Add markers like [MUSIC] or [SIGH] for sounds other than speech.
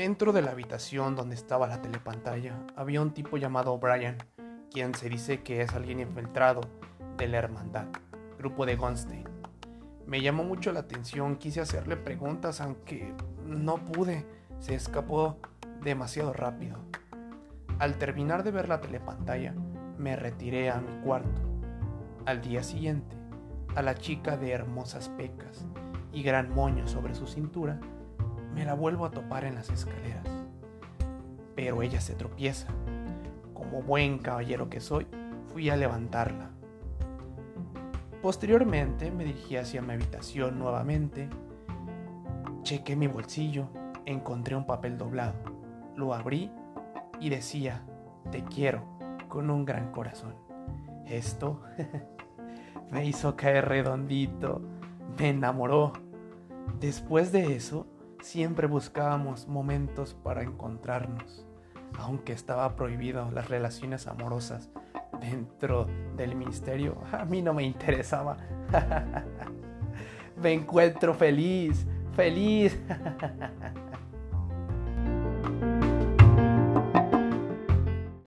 Dentro de la habitación donde estaba la telepantalla había un tipo llamado Brian, quien se dice que es alguien infiltrado de la Hermandad, grupo de Gunstein. Me llamó mucho la atención, quise hacerle preguntas, aunque no pude, se escapó demasiado rápido. Al terminar de ver la telepantalla, me retiré a mi cuarto. Al día siguiente, a la chica de hermosas pecas y gran moño sobre su cintura, me la vuelvo a topar en las escaleras. Pero ella se tropieza. Como buen caballero que soy, fui a levantarla. Posteriormente me dirigí hacia mi habitación nuevamente. Chequé mi bolsillo, encontré un papel doblado. Lo abrí y decía, te quiero, con un gran corazón. Esto [LAUGHS] me hizo caer redondito, me enamoró. Después de eso, siempre buscábamos momentos para encontrarnos, aunque estaba prohibido las relaciones amorosas dentro del ministerio, [LAUGHS] a mí no me interesaba. [LAUGHS] me encuentro feliz, feliz. [LAUGHS]